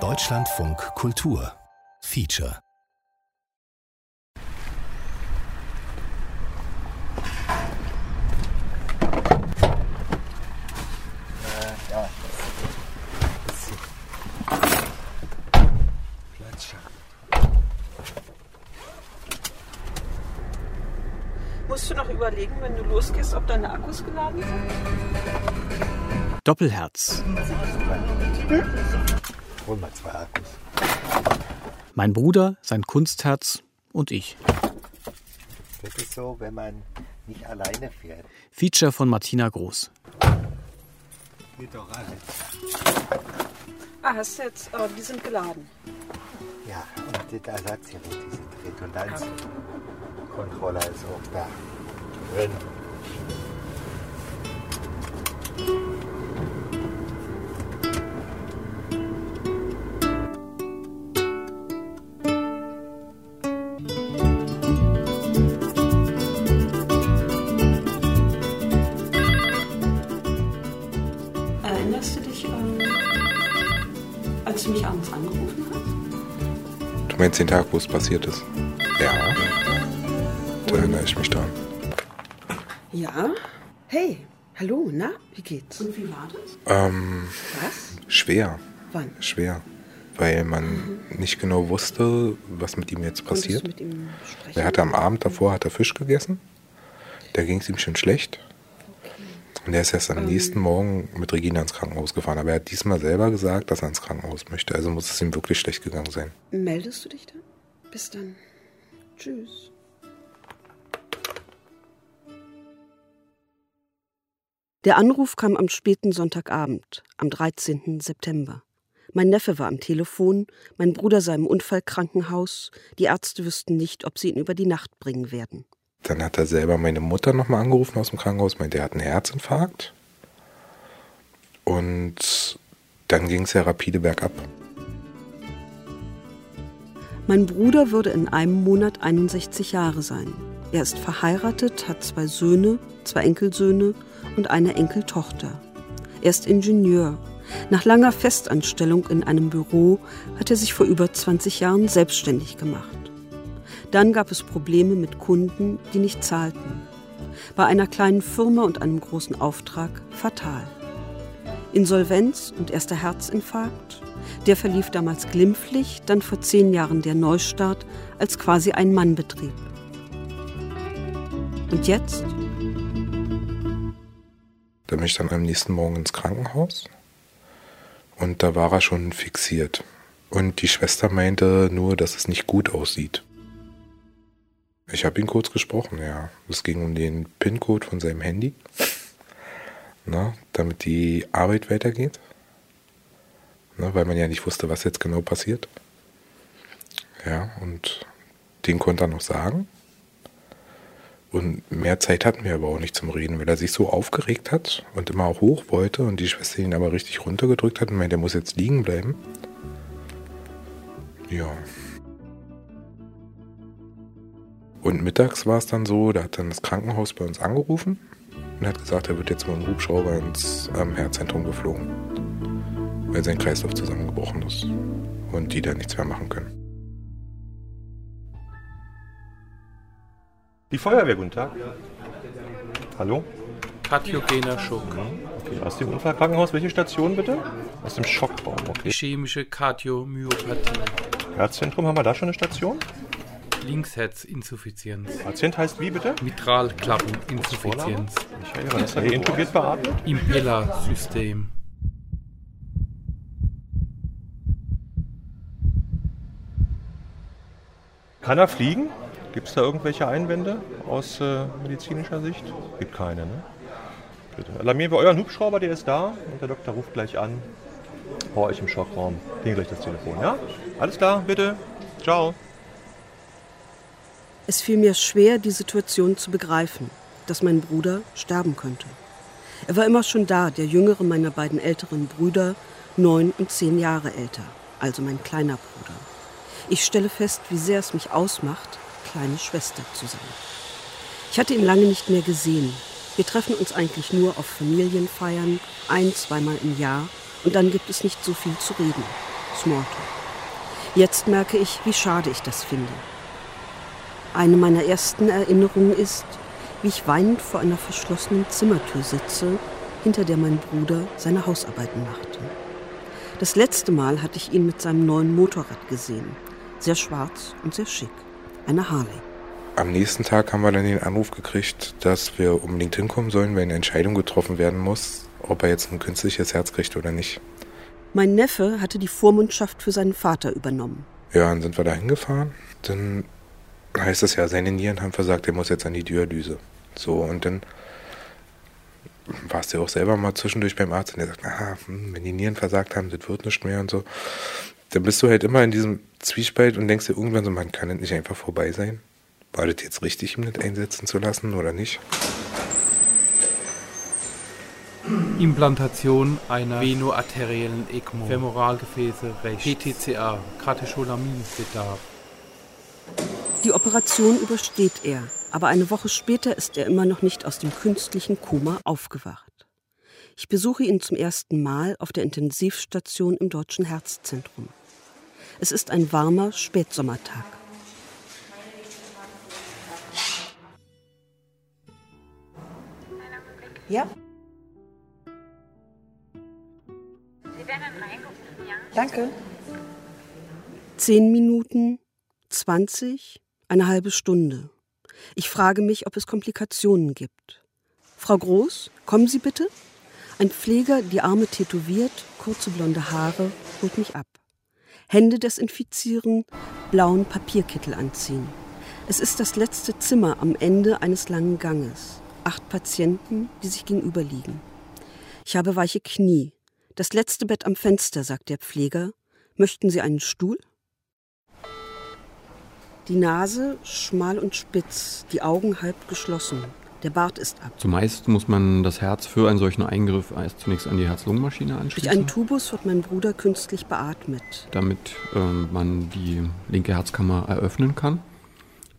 Deutschlandfunk Kultur Feature Musst du noch überlegen, wenn du losgehst, ob deine Akkus geladen sind? Doppelherz. Hol mal zwei Akkus. Mein Bruder, sein Kunstherz und ich. Das ist so, wenn man nicht alleine fährt. Feature von Martina Groß. Geht doch alles. Ah, hast du jetzt, äh, die sind geladen. Ja, und das Ersatzgerät, diese Redundanzkontrolle ist auch da drin. Meinst den Tag, wo es passiert ist? Ja. Da erinnere ich mich dran. Ja? Hey, hallo, na, wie geht's? Und wie war das? Ähm, Was? schwer. Wann? Schwer. Weil man nicht genau wusste, was mit ihm jetzt passiert. du mit ihm sprechen? Er hatte am Abend davor hat er Fisch gegessen. Da ging es ihm schon schlecht. Und er ist erst am nächsten Morgen mit Regina ins Krankenhaus gefahren. Aber er hat diesmal selber gesagt, dass er ins Krankenhaus möchte. Also muss es ihm wirklich schlecht gegangen sein. Meldest du dich dann? Bis dann. Tschüss. Der Anruf kam am späten Sonntagabend, am 13. September. Mein Neffe war am Telefon, mein Bruder sei im Unfallkrankenhaus. Die Ärzte wüssten nicht, ob sie ihn über die Nacht bringen werden. Dann hat er selber meine Mutter nochmal angerufen aus dem Krankenhaus, meinte, er hat einen Herzinfarkt. Und dann ging es ja rapide bergab. Mein Bruder würde in einem Monat 61 Jahre sein. Er ist verheiratet, hat zwei Söhne, zwei Enkelsöhne und eine Enkeltochter. Er ist Ingenieur. Nach langer Festanstellung in einem Büro hat er sich vor über 20 Jahren selbstständig gemacht. Dann gab es Probleme mit Kunden, die nicht zahlten. Bei einer kleinen Firma und einem großen Auftrag fatal. Insolvenz und erster Herzinfarkt. Der verlief damals glimpflich, dann vor zehn Jahren der Neustart als quasi Ein-Mann-Betrieb. Und jetzt? Da bin ich dann am nächsten Morgen ins Krankenhaus und da war er schon fixiert. Und die Schwester meinte nur, dass es nicht gut aussieht. Ich habe ihn kurz gesprochen, ja. Es ging um den PIN-Code von seinem Handy, na, damit die Arbeit weitergeht. Na, weil man ja nicht wusste, was jetzt genau passiert. Ja, und den konnte er noch sagen. Und mehr Zeit hatten wir aber auch nicht zum Reden, weil er sich so aufgeregt hat und immer auch hoch wollte und die Schwester ihn aber richtig runtergedrückt hat und meinte, er muss jetzt liegen bleiben. Ja. Und mittags war es dann so, da hat dann das Krankenhaus bei uns angerufen und hat gesagt, er wird jetzt mit dem Hubschrauber ins ähm, Herzzentrum geflogen, weil sein Kreislauf zusammengebrochen ist und die da nichts mehr machen können. Die Feuerwehr, guten Tag. Hallo? Katiogener Schock. Okay, aus dem Unfallkrankenhaus, welche Station bitte? Aus dem Schockraum, okay. Ischämische Kardiomyopathie. Herzzentrum, haben wir da schon eine Station? Linksherzinsuffizienz. Patient heißt wie bitte? Mitralklappeninsuffizienz. Michael, wann ist er hier intubiert beatmet? Impellersystem. Kann er fliegen? Gibt es da irgendwelche Einwände aus äh, medizinischer Sicht? Gibt keine, ne? Bitte. Alarmieren wir euren Hubschrauber, der ist da und der Doktor ruft gleich an. Vor euch im Schockraum. Klingelt gleich das Telefon, ja? Alles klar, bitte. Ciao. Es fiel mir schwer, die Situation zu begreifen, dass mein Bruder sterben könnte. Er war immer schon da, der jüngere meiner beiden älteren Brüder, neun und zehn Jahre älter, also mein kleiner Bruder. Ich stelle fest, wie sehr es mich ausmacht, kleine Schwester zu sein. Ich hatte ihn lange nicht mehr gesehen. Wir treffen uns eigentlich nur auf Familienfeiern, ein-, zweimal im Jahr Und dann gibt es nicht so viel zu reden. Smalltalk. Jetzt merke ich, wie schade ich das finde. Eine meiner ersten Erinnerungen ist, wie ich weinend vor einer verschlossenen Zimmertür sitze, hinter der mein Bruder seine Hausarbeiten machte. Das letzte Mal hatte ich ihn mit seinem neuen Motorrad gesehen. Sehr schwarz und sehr schick. Eine Harley. Am nächsten Tag haben wir dann den Anruf gekriegt, dass wir unbedingt hinkommen sollen, weil eine Entscheidung getroffen werden muss, ob er jetzt ein künstliches Herz kriegt oder nicht. Mein Neffe hatte die Vormundschaft für seinen Vater übernommen. Ja, dann sind wir da hingefahren. Dann heißt es ja, seine Nieren haben versagt, er muss jetzt an die Dialyse. So, und dann warst du ja auch selber mal zwischendurch beim Arzt und der sagt, aha, hm, wenn die Nieren versagt haben, das wird nicht mehr und so. Dann bist du halt immer in diesem Zwiespalt und denkst dir irgendwann so, man kann das nicht einfach vorbei sein. War das jetzt richtig, ihm das einsetzen zu lassen oder nicht? Implantation einer venoarteriellen ECMO, Femoralgefäße rechts, PTCA, Katecholaminbedarf. Die Operation übersteht er, aber eine Woche später ist er immer noch nicht aus dem künstlichen Koma aufgewacht. Ich besuche ihn zum ersten Mal auf der Intensivstation im Deutschen Herzzentrum. Es ist ein warmer Spätsommertag. Ja? Sie werden reingerufen, ja? Danke. Zehn Minuten, zwanzig, eine halbe Stunde. Ich frage mich, ob es Komplikationen gibt. Frau Groß, kommen Sie bitte? Ein Pfleger, die Arme tätowiert, kurze blonde Haare, holt mich ab. Hände desinfizieren, blauen Papierkittel anziehen. Es ist das letzte Zimmer am Ende eines langen Ganges. Acht Patienten, die sich gegenüberliegen. Ich habe weiche Knie. Das letzte Bett am Fenster, sagt der Pfleger. Möchten Sie einen Stuhl? Die Nase schmal und spitz, die Augen halb geschlossen. Der Bart ist ab. Zumeist muss man das Herz für einen solchen Eingriff erst zunächst an die Herz-Lungen-Maschine anschließen. Durch einen Tubus wird mein Bruder künstlich beatmet. Damit äh, man die linke Herzkammer eröffnen kann.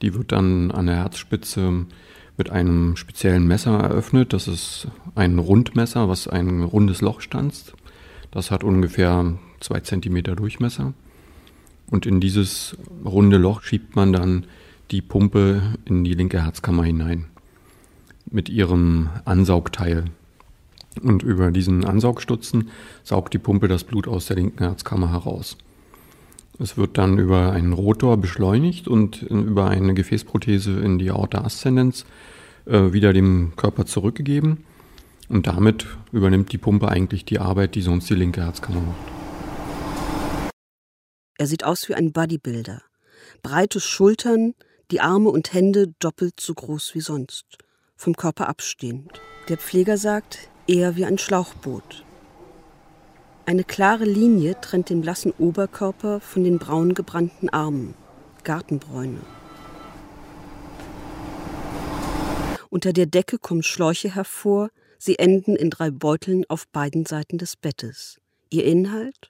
Die wird dann an der Herzspitze mit einem speziellen Messer eröffnet. Das ist ein Rundmesser, was ein rundes Loch stanzt. Das hat ungefähr zwei Zentimeter Durchmesser. Und in dieses runde Loch schiebt man dann die Pumpe in die linke Herzkammer hinein mit ihrem Ansaugteil. Und über diesen Ansaugstutzen saugt die Pumpe das Blut aus der linken Herzkammer heraus. Es wird dann über einen Rotor beschleunigt und über eine Gefäßprothese in die Aorta ascendens äh, wieder dem Körper zurückgegeben. Und damit übernimmt die Pumpe eigentlich die Arbeit, die sonst die linke Herzkammer macht. Er sieht aus wie ein Bodybuilder. Breite Schultern, die Arme und Hände doppelt so groß wie sonst. Vom Körper abstehend. Der Pfleger sagt, eher wie ein Schlauchboot. Eine klare Linie trennt den blassen Oberkörper von den braun gebrannten Armen. Gartenbräune. Unter der Decke kommen Schläuche hervor, sie enden in drei Beuteln auf beiden Seiten des Bettes. Ihr Inhalt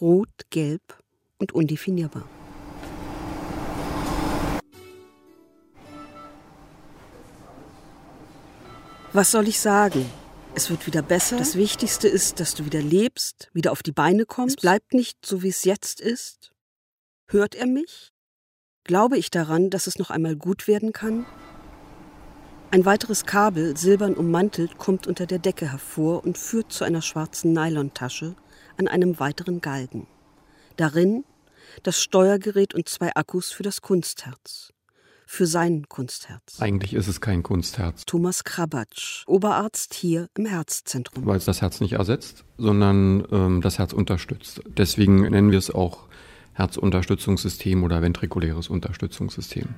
rot, gelb und undefinierbar. Was soll ich sagen? Es wird wieder besser. Das Wichtigste ist, dass du wieder lebst, wieder auf die Beine kommst. Es bleibt nicht so, wie es jetzt ist. Hört er mich? Glaube ich daran, dass es noch einmal gut werden kann? Ein weiteres Kabel, silbern ummantelt, kommt unter der Decke hervor und führt zu einer schwarzen Nylontasche an einem weiteren Galgen. Darin das Steuergerät und zwei Akkus für das Kunstherz. Für sein Kunstherz. Eigentlich ist es kein Kunstherz. Thomas Krabatsch, Oberarzt hier im Herzzentrum. Weil es das Herz nicht ersetzt, sondern ähm, das Herz unterstützt. Deswegen nennen wir es auch Herzunterstützungssystem oder ventrikuläres Unterstützungssystem.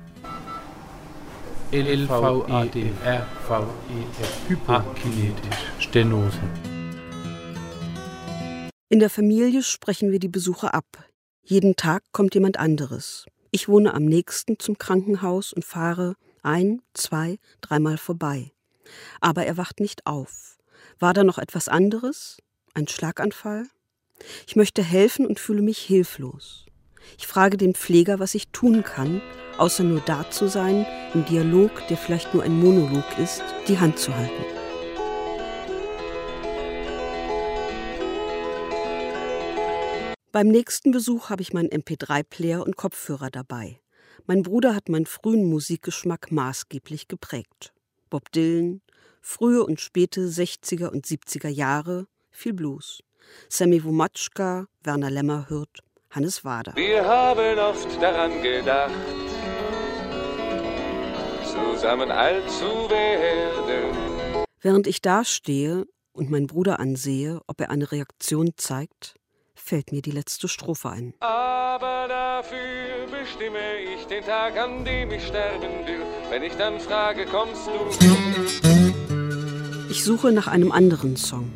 LVADRVEF hypokinetisch Stenose. In der Familie sprechen wir die Besucher ab. Jeden Tag kommt jemand anderes. Ich wohne am nächsten zum Krankenhaus und fahre ein, zwei, dreimal vorbei. Aber er wacht nicht auf. War da noch etwas anderes? Ein Schlaganfall? Ich möchte helfen und fühle mich hilflos. Ich frage den Pfleger, was ich tun kann, außer nur da zu sein, im Dialog, der vielleicht nur ein Monolog ist, die Hand zu halten. Beim nächsten Besuch habe ich meinen MP3-Player und Kopfhörer dabei. Mein Bruder hat meinen frühen Musikgeschmack maßgeblich geprägt. Bob Dylan, frühe und späte 60er und 70er Jahre, viel Blues. Sammy Womatschka, Werner Lämmerhirt, Hannes Wader. Wir haben oft daran gedacht, zusammen alt zu werden. Während ich dastehe und meinen Bruder ansehe, ob er eine Reaktion zeigt, fällt mir die letzte Strophe ein. Aber dafür bestimme ich den Tag, an dem ich sterben will. Wenn ich dann frage, kommst du? Ich suche nach einem anderen Song.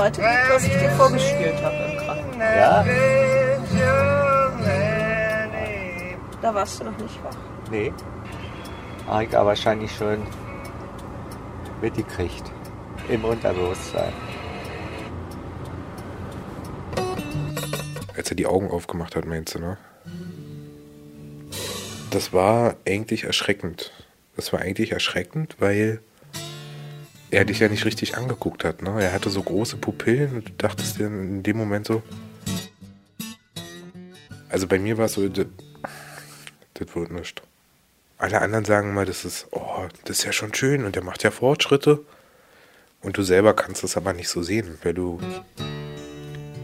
Zweite Lied, was ich dir vorgespielt habe im Krankenhaus. Ja? Da warst du noch nicht wach. Nee. Habe ich aber wahrscheinlich schon mitgekriegt. Im Unterbewusstsein. Als er die Augen aufgemacht hat, meinst du, ne? Das war eigentlich erschreckend. Das war eigentlich erschreckend, weil er dich ja nicht richtig angeguckt hat. Ne? Er hatte so große Pupillen und du dachtest dir in dem Moment so. Also bei mir war es so, das, das wird nichts. Alle anderen sagen mal, das ist, oh, das ist ja schon schön und der macht ja Fortschritte. Und du selber kannst es aber nicht so sehen, weil du,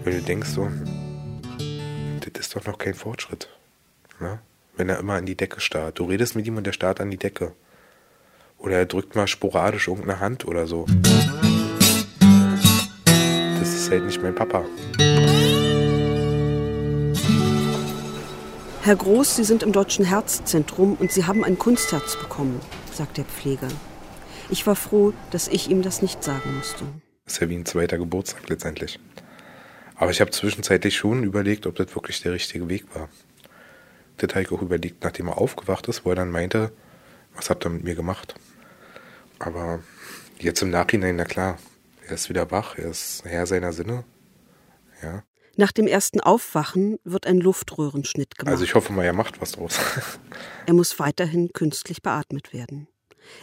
weil du denkst so, das ist doch noch kein Fortschritt. Ne? Wenn er immer an die Decke starrt. Du redest mit ihm und der starrt an die Decke. Oder er drückt mal sporadisch irgendeine Hand oder so. Das ist halt nicht mein Papa. Herr Groß, Sie sind im Deutschen Herzzentrum und Sie haben ein Kunstherz bekommen, sagt der Pfleger. Ich war froh, dass ich ihm das nicht sagen musste. Ist ja wie ein zweiter Geburtstag letztendlich. Aber ich habe zwischenzeitlich schon überlegt, ob das wirklich der richtige Weg war. Das habe ich auch überlegt, nachdem er aufgewacht ist, wo er dann meinte, was habt ihr mit mir gemacht? Aber jetzt im Nachhinein, na klar, er ist wieder wach, er ist Herr seiner Sinne. Ja. Nach dem ersten Aufwachen wird ein Luftröhrenschnitt gemacht. Also ich hoffe mal, er macht was draus. er muss weiterhin künstlich beatmet werden.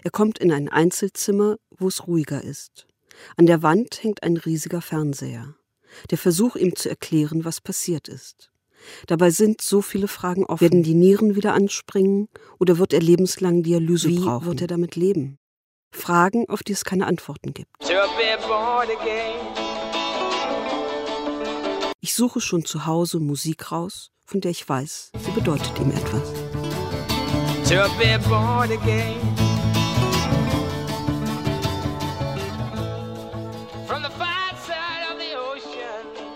Er kommt in ein Einzelzimmer, wo es ruhiger ist. An der Wand hängt ein riesiger Fernseher. Der Versuch, ihm zu erklären, was passiert ist. Dabei sind so viele Fragen offen. Werden die Nieren wieder anspringen oder wird er lebenslang Dialyse Wie brauchen? wird er damit leben? Fragen, auf die es keine Antworten gibt. Ich suche schon zu Hause Musik raus, von der ich weiß, sie bedeutet ihm etwas.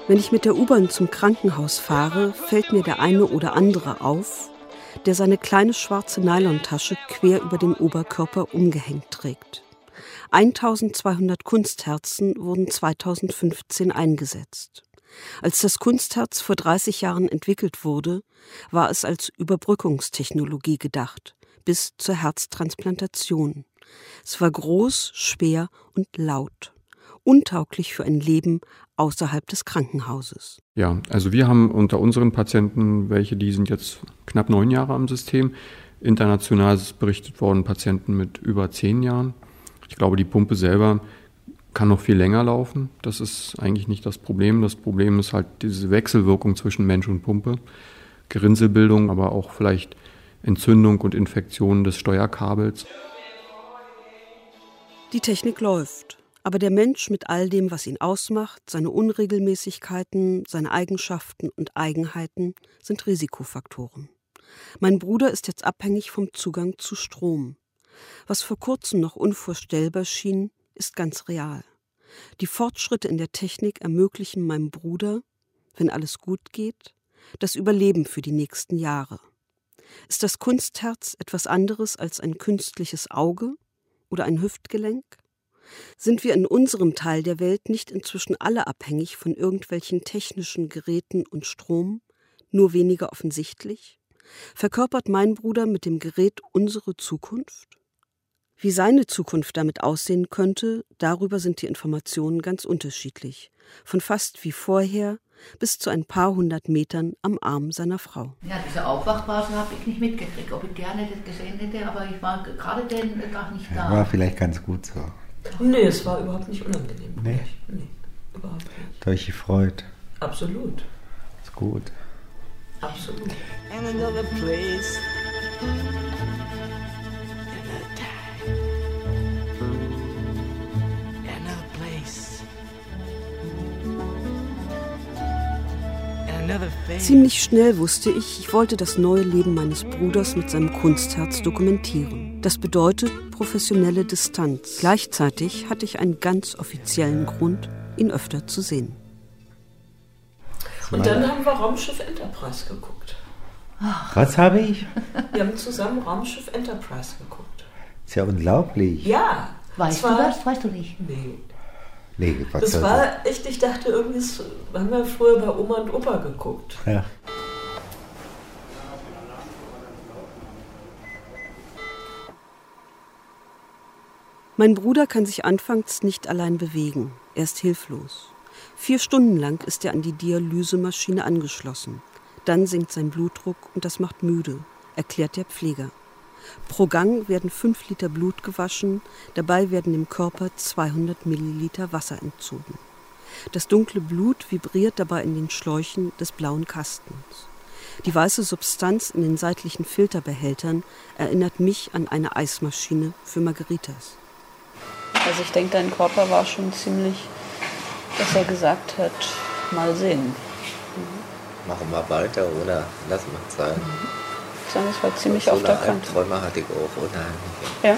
Wenn ich mit der U-Bahn zum Krankenhaus fahre, fällt mir der eine oder andere auf, der seine kleine schwarze Nylontasche quer über den Oberkörper umgehängt trägt. 1200 Kunstherzen wurden 2015 eingesetzt. Als das Kunstherz vor 30 Jahren entwickelt wurde, war es als Überbrückungstechnologie gedacht, bis zur Herztransplantation. Es war groß, schwer und laut, untauglich für ein Leben außerhalb des Krankenhauses. Ja, also wir haben unter unseren Patienten welche, die sind jetzt knapp neun Jahre am System. International ist berichtet worden Patienten mit über zehn Jahren. Ich glaube, die Pumpe selber kann noch viel länger laufen. Das ist eigentlich nicht das Problem. Das Problem ist halt diese Wechselwirkung zwischen Mensch und Pumpe. Gerinnselbildung, aber auch vielleicht Entzündung und Infektionen des Steuerkabels. Die Technik läuft. Aber der Mensch mit all dem, was ihn ausmacht, seine Unregelmäßigkeiten, seine Eigenschaften und Eigenheiten, sind Risikofaktoren. Mein Bruder ist jetzt abhängig vom Zugang zu Strom. Was vor kurzem noch unvorstellbar schien, ist ganz real. Die Fortschritte in der Technik ermöglichen meinem Bruder, wenn alles gut geht, das Überleben für die nächsten Jahre. Ist das Kunstherz etwas anderes als ein künstliches Auge oder ein Hüftgelenk? Sind wir in unserem Teil der Welt nicht inzwischen alle abhängig von irgendwelchen technischen Geräten und Strom, nur weniger offensichtlich? Verkörpert mein Bruder mit dem Gerät unsere Zukunft? Wie seine Zukunft damit aussehen könnte, darüber sind die Informationen ganz unterschiedlich. Von fast wie vorher bis zu ein paar hundert Metern am Arm seiner Frau. Ja, diese Aufwachphase habe ich nicht mitgekriegt. Ob ich gerne das gesehen hätte, aber ich war gerade den Tag nicht da. War vielleicht ganz gut so. Nee, es war überhaupt nicht unangenehm. Nee. Nee, überhaupt nicht. Ihr euch gefreut? Absolut. Ist gut. Absolut. And another place. Ziemlich schnell wusste ich, ich wollte das neue Leben meines Bruders mit seinem Kunstherz dokumentieren. Das bedeutet professionelle Distanz. Gleichzeitig hatte ich einen ganz offiziellen Grund, ihn öfter zu sehen. Und dann haben wir Raumschiff Enterprise geguckt. Was habe ich? Wir haben zusammen Raumschiff Enterprise geguckt. Ist ja unglaublich. Ja. Weißt du war- das? Weißt du nicht? Nee. Nee, was Das war echt, ich dachte irgendwie, das haben wir früher bei Oma und Opa geguckt. Ja. Mein Bruder kann sich anfangs nicht allein bewegen. Er ist hilflos. Vier Stunden lang ist er an die Dialysemaschine angeschlossen. Dann sinkt sein Blutdruck und das macht müde, erklärt der Pfleger. Pro Gang werden fünf Liter Blut gewaschen, dabei werden dem Körper 200 Milliliter Wasser entzogen. Das dunkle Blut vibriert dabei in den Schläuchen des blauen Kastens. Die weiße Substanz in den seitlichen Filterbehältern erinnert mich an eine Eismaschine für Margaritas. Also ich denke, dein Körper war schon ziemlich, dass er gesagt hat, mal sehen. Machen wir weiter oder lassen wir es sein. Sondern es war ziemlich so auf der Kante. Albträume hatte ich auch unheimlich. Ja.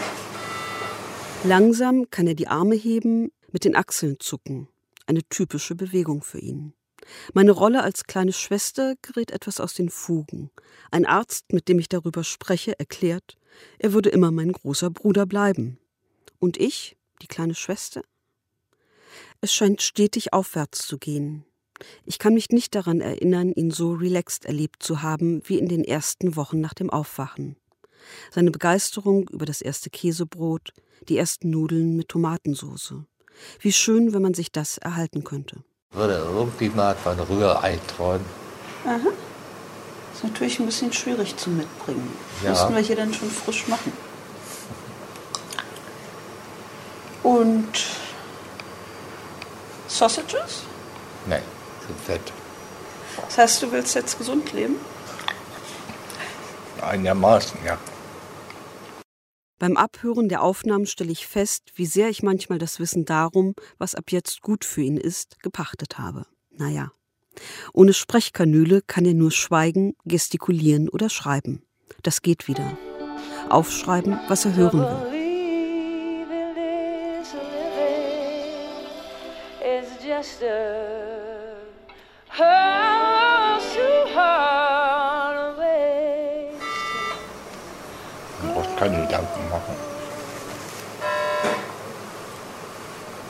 Langsam kann er die Arme heben, mit den Achseln zucken. Eine typische Bewegung für ihn. Meine Rolle als kleine Schwester gerät etwas aus den Fugen. Ein Arzt, mit dem ich darüber spreche, erklärt, er würde immer mein großer Bruder bleiben. Und ich, die kleine Schwester? Es scheint stetig aufwärts zu gehen. Ich kann mich nicht daran erinnern, ihn so relaxed erlebt zu haben wie in den ersten Wochen nach dem Aufwachen. Seine Begeisterung über das erste Käsebrot, die ersten Nudeln mit Tomatensauce. Wie schön, wenn man sich das erhalten könnte. Würde irgendwie mal von Rührei träumen. Aha. Ist natürlich ein bisschen schwierig zu mitbringen. Ja. Müssten wir hier dann schon frisch machen. Und Sausages? Nein, zu fett. Das heißt, du willst jetzt gesund leben? Einigermaßen, ja. Beim Abhören der Aufnahmen stelle ich fest, wie sehr ich manchmal das Wissen darum, was ab jetzt gut für ihn ist, gepachtet habe. Naja. Ohne Sprechkanüle kann er nur schweigen, gestikulieren oder schreiben. Das geht wieder. Aufschreiben, was er hören will. Just a house too hard away. Man braucht keine Gedanken machen.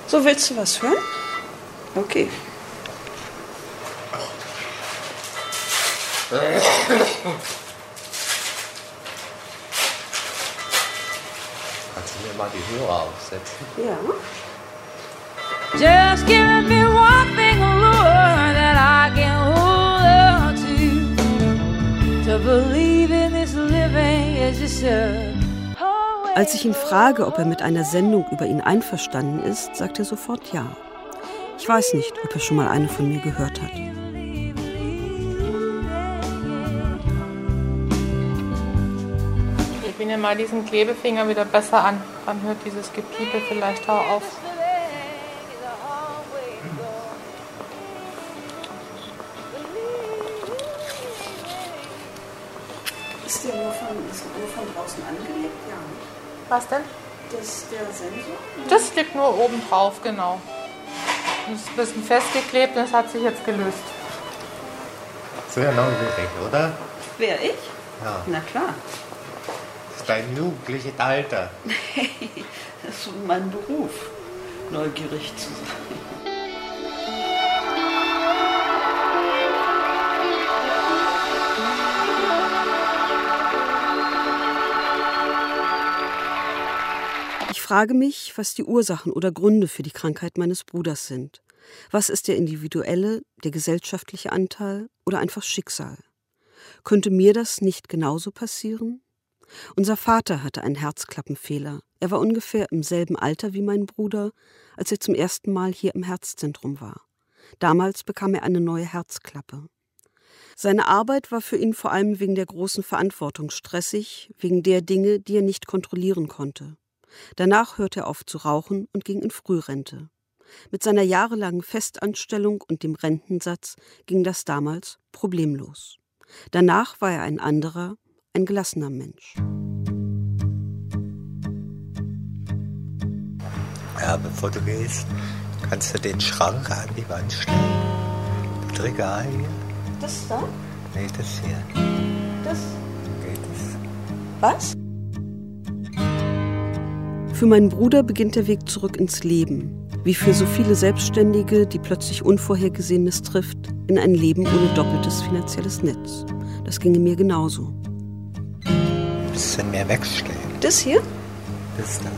So, willst du was hören? Okay. Kannst du mir mal die Hörer aufsetzen? Ja. Just give me one Als ich ihn frage, ob er mit einer Sendung über ihn einverstanden ist, sagt er sofort ja. Ich weiß nicht, ob er schon mal eine von mir gehört hat. Ich nehme mal diesen Klebefinger wieder besser an. Dann hört dieses Gepiepe vielleicht auch auf. Was denn? Das der Sensor? Das liegt nur oben drauf, genau. Das ist ein bisschen festgeklebt und es hat sich jetzt gelöst. Sehr neugierig, oder? Wer, ich? Ja. Na klar. Das ist dein jugendliches Alter. das ist mein Beruf. neugierig zu sein. Frage mich, was die Ursachen oder Gründe für die Krankheit meines Bruders sind. Was ist der individuelle, der gesellschaftliche Anteil oder einfach Schicksal? Könnte mir das nicht genauso passieren? Unser Vater hatte einen Herzklappenfehler. Er war ungefähr im selben Alter wie mein Bruder, als er zum ersten Mal hier im Herzzentrum war. Damals bekam er eine neue Herzklappe. Seine Arbeit war für ihn vor allem wegen der großen Verantwortung stressig, wegen der Dinge, die er nicht kontrollieren konnte. Danach hörte er auf zu rauchen und ging in Frührente. Mit seiner jahrelangen Festanstellung und dem Rentensatz ging das damals problemlos. Danach war er ein anderer, ein gelassener Mensch. Ja, bevor du gehst, kannst du den Schrank an die Wand stellen. Das Regal hier. Das da? Nee, das hier. Das? Geht das? Was? Für meinen Bruder beginnt der Weg zurück ins Leben. Wie für so viele Selbstständige, die plötzlich Unvorhergesehenes trifft, in ein Leben ohne doppeltes finanzielles Netz. Das ginge mir genauso. Bisschen mehr wegstellen. Das hier? Das da.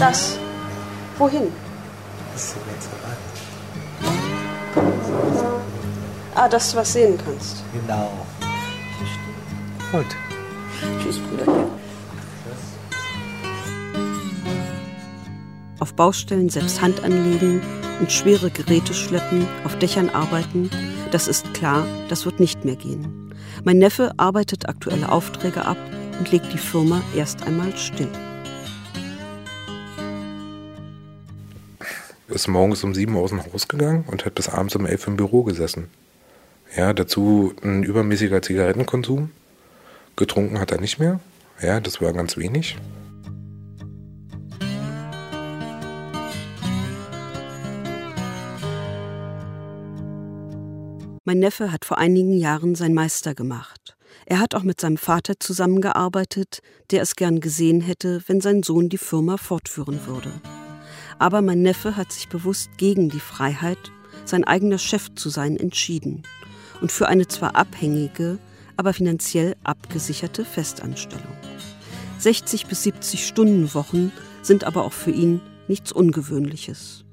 Das. Wohin? Bisschen mehr zur Wand. Ah, dass du was sehen kannst. Genau. Gut. Tschüss, Bruder. Auf Baustellen selbst Hand anlegen und schwere Geräte schleppen, auf Dächern arbeiten, das ist klar, das wird nicht mehr gehen. Mein Neffe arbeitet aktuelle Aufträge ab und legt die Firma erst einmal still. Ist morgens um sieben aus dem Haus gegangen und hat bis abends um elf im Büro gesessen. Ja, dazu ein übermäßiger Zigarettenkonsum. Getrunken hat er nicht mehr. Ja, das war ganz wenig. Mein Neffe hat vor einigen Jahren sein Meister gemacht. Er hat auch mit seinem Vater zusammengearbeitet, der es gern gesehen hätte, wenn sein Sohn die Firma fortführen würde. Aber mein Neffe hat sich bewusst gegen die Freiheit, sein eigener Chef zu sein, entschieden und für eine zwar abhängige, aber finanziell abgesicherte Festanstellung. 60 bis 70 Stunden Wochen sind aber auch für ihn nichts Ungewöhnliches.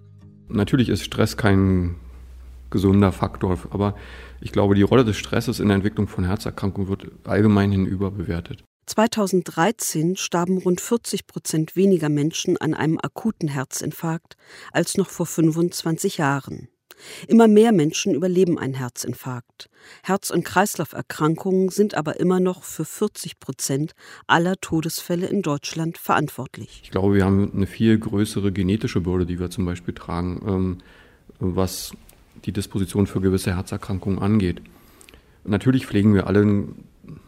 Natürlich ist Stress kein gesunder Faktor. Aber ich glaube, die Rolle des Stresses in der Entwicklung von Herzerkrankungen wird allgemein hinüber bewertet. 2013 starben rund 40 Prozent weniger Menschen an einem akuten Herzinfarkt als noch vor 25 Jahren. Immer mehr Menschen überleben einen Herzinfarkt. Herz- und Kreislauferkrankungen sind aber immer noch für 40 Prozent aller Todesfälle in Deutschland verantwortlich. Ich glaube, wir haben eine viel größere genetische Bürde, die wir zum Beispiel tragen, ähm, was die Disposition für gewisse Herzerkrankungen angeht. Natürlich pflegen wir alle,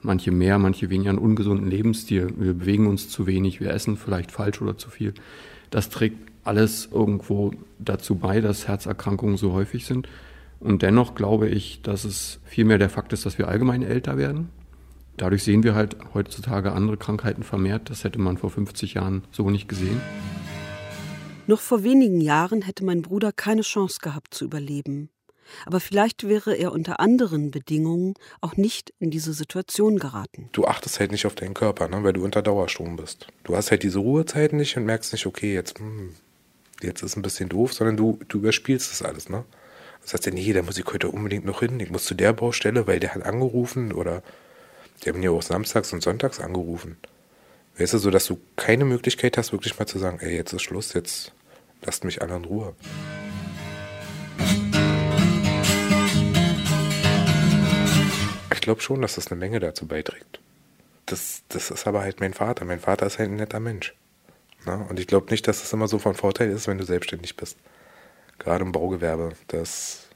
manche mehr, manche weniger, einen ungesunden Lebensstil. Wir bewegen uns zu wenig, wir essen vielleicht falsch oder zu viel. Das trägt alles irgendwo dazu bei, dass Herzerkrankungen so häufig sind. Und dennoch glaube ich, dass es vielmehr der Fakt ist, dass wir allgemein älter werden. Dadurch sehen wir halt heutzutage andere Krankheiten vermehrt. Das hätte man vor 50 Jahren so nicht gesehen. Noch vor wenigen Jahren hätte mein Bruder keine Chance gehabt zu überleben. Aber vielleicht wäre er unter anderen Bedingungen auch nicht in diese Situation geraten. Du achtest halt nicht auf deinen Körper, ne, weil du unter Dauerstrom bist. Du hast halt diese Ruhezeiten nicht und merkst nicht, okay, jetzt, hm, jetzt ist ein bisschen doof, sondern du, du überspielst das alles. Ne? Das heißt ja, nee, da muss ich heute unbedingt noch hin. Ich muss zu der Baustelle, weil der hat angerufen oder die haben ja auch samstags und sonntags angerufen. Weißt du, so dass du keine Möglichkeit hast, wirklich mal zu sagen, ey, jetzt ist Schluss, jetzt lasst mich alle in Ruhe. Ich glaube schon, dass das eine Menge dazu beiträgt. Das, das ist aber halt mein Vater. Mein Vater ist halt ein netter Mensch. Na? Und ich glaube nicht, dass es immer so von Vorteil ist, wenn du selbstständig bist. Gerade im Baugewerbe. Das,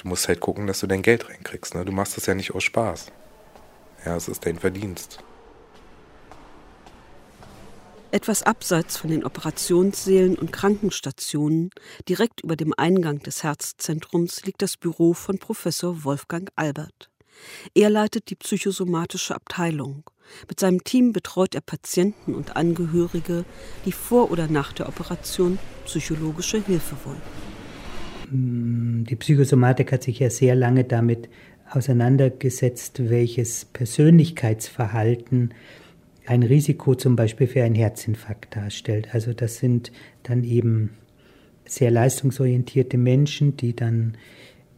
du musst halt gucken, dass du dein Geld reinkriegst. Ne? Du machst das ja nicht aus Spaß. Ja, es ist dein Verdienst. Etwas abseits von den Operationssälen und Krankenstationen, direkt über dem Eingang des Herzzentrums, liegt das Büro von Professor Wolfgang Albert. Er leitet die psychosomatische Abteilung. Mit seinem Team betreut er Patienten und Angehörige, die vor oder nach der Operation psychologische Hilfe wollen. Die Psychosomatik hat sich ja sehr lange damit auseinandergesetzt, welches Persönlichkeitsverhalten ein Risiko zum Beispiel für einen Herzinfarkt darstellt. Also das sind dann eben sehr leistungsorientierte Menschen, die dann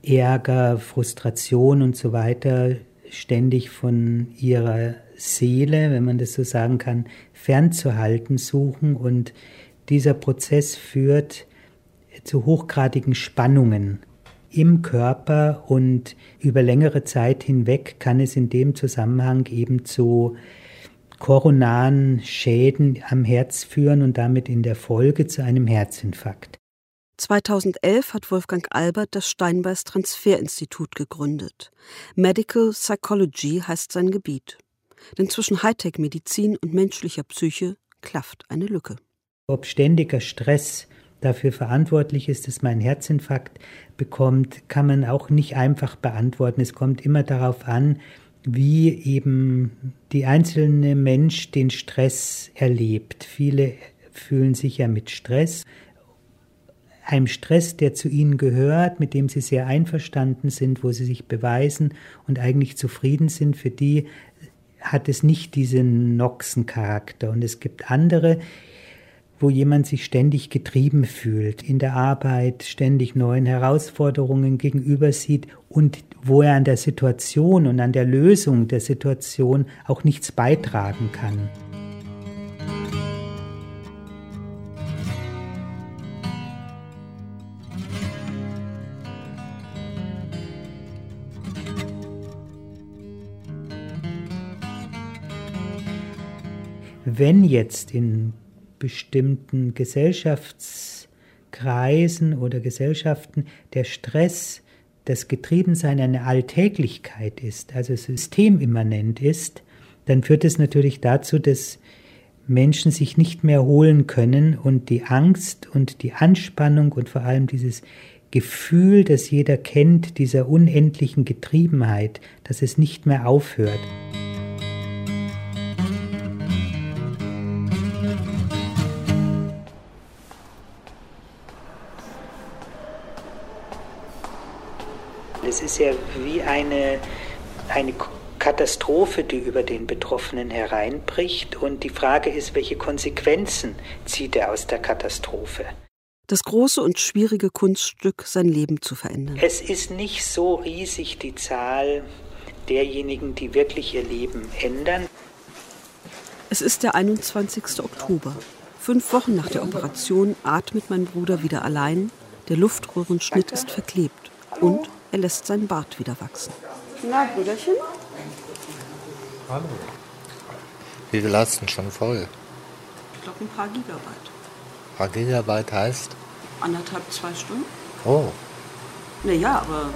Ärger, Frustration und so weiter ständig von ihrer Seele, wenn man das so sagen kann, fernzuhalten suchen. Und dieser Prozess führt zu hochgradigen Spannungen im Körper und über längere Zeit hinweg kann es in dem Zusammenhang eben zu koronaren Schäden am Herz führen und damit in der Folge zu einem Herzinfarkt. 2011 hat Wolfgang Albert das Steinbeis Transferinstitut gegründet. Medical Psychology heißt sein Gebiet. Denn zwischen Hightech-Medizin und menschlicher Psyche klafft eine Lücke. Ob ständiger Stress dafür verantwortlich ist, dass man einen Herzinfarkt bekommt, kann man auch nicht einfach beantworten. Es kommt immer darauf an, wie eben die einzelne Mensch den Stress erlebt. Viele fühlen sich ja mit Stress, einem Stress, der zu ihnen gehört, mit dem sie sehr einverstanden sind, wo sie sich beweisen und eigentlich zufrieden sind, für die hat es nicht diesen Noxen-Charakter. Und es gibt andere, wo jemand sich ständig getrieben fühlt, in der Arbeit ständig neuen Herausforderungen gegenüber sieht und wo er an der Situation und an der Lösung der Situation auch nichts beitragen kann. Wenn jetzt in bestimmten Gesellschaftskreisen oder Gesellschaften der Stress das Getriebensein eine Alltäglichkeit ist, also systemimmanent ist, dann führt es natürlich dazu, dass Menschen sich nicht mehr erholen können und die Angst und die Anspannung und vor allem dieses Gefühl, das jeder kennt, dieser unendlichen Getriebenheit, dass es nicht mehr aufhört. Es ist ja wie eine, eine Katastrophe, die über den Betroffenen hereinbricht. Und die Frage ist, welche Konsequenzen zieht er aus der Katastrophe? Das große und schwierige Kunststück, sein Leben zu verändern. Es ist nicht so riesig die Zahl derjenigen, die wirklich ihr Leben ändern. Es ist der 21. Oktober. Fünf Wochen nach der Operation atmet mein Bruder wieder allein. Der Luftröhrenschnitt ist verklebt. Und er lässt seinen Bart wieder wachsen. Na, Brüderchen? Hallo. Wie viel hast du denn schon voll? Ich glaube, ein paar Gigabyte. Ein paar Gigabyte heißt? Anderthalb, zwei Stunden? Oh. Naja, aber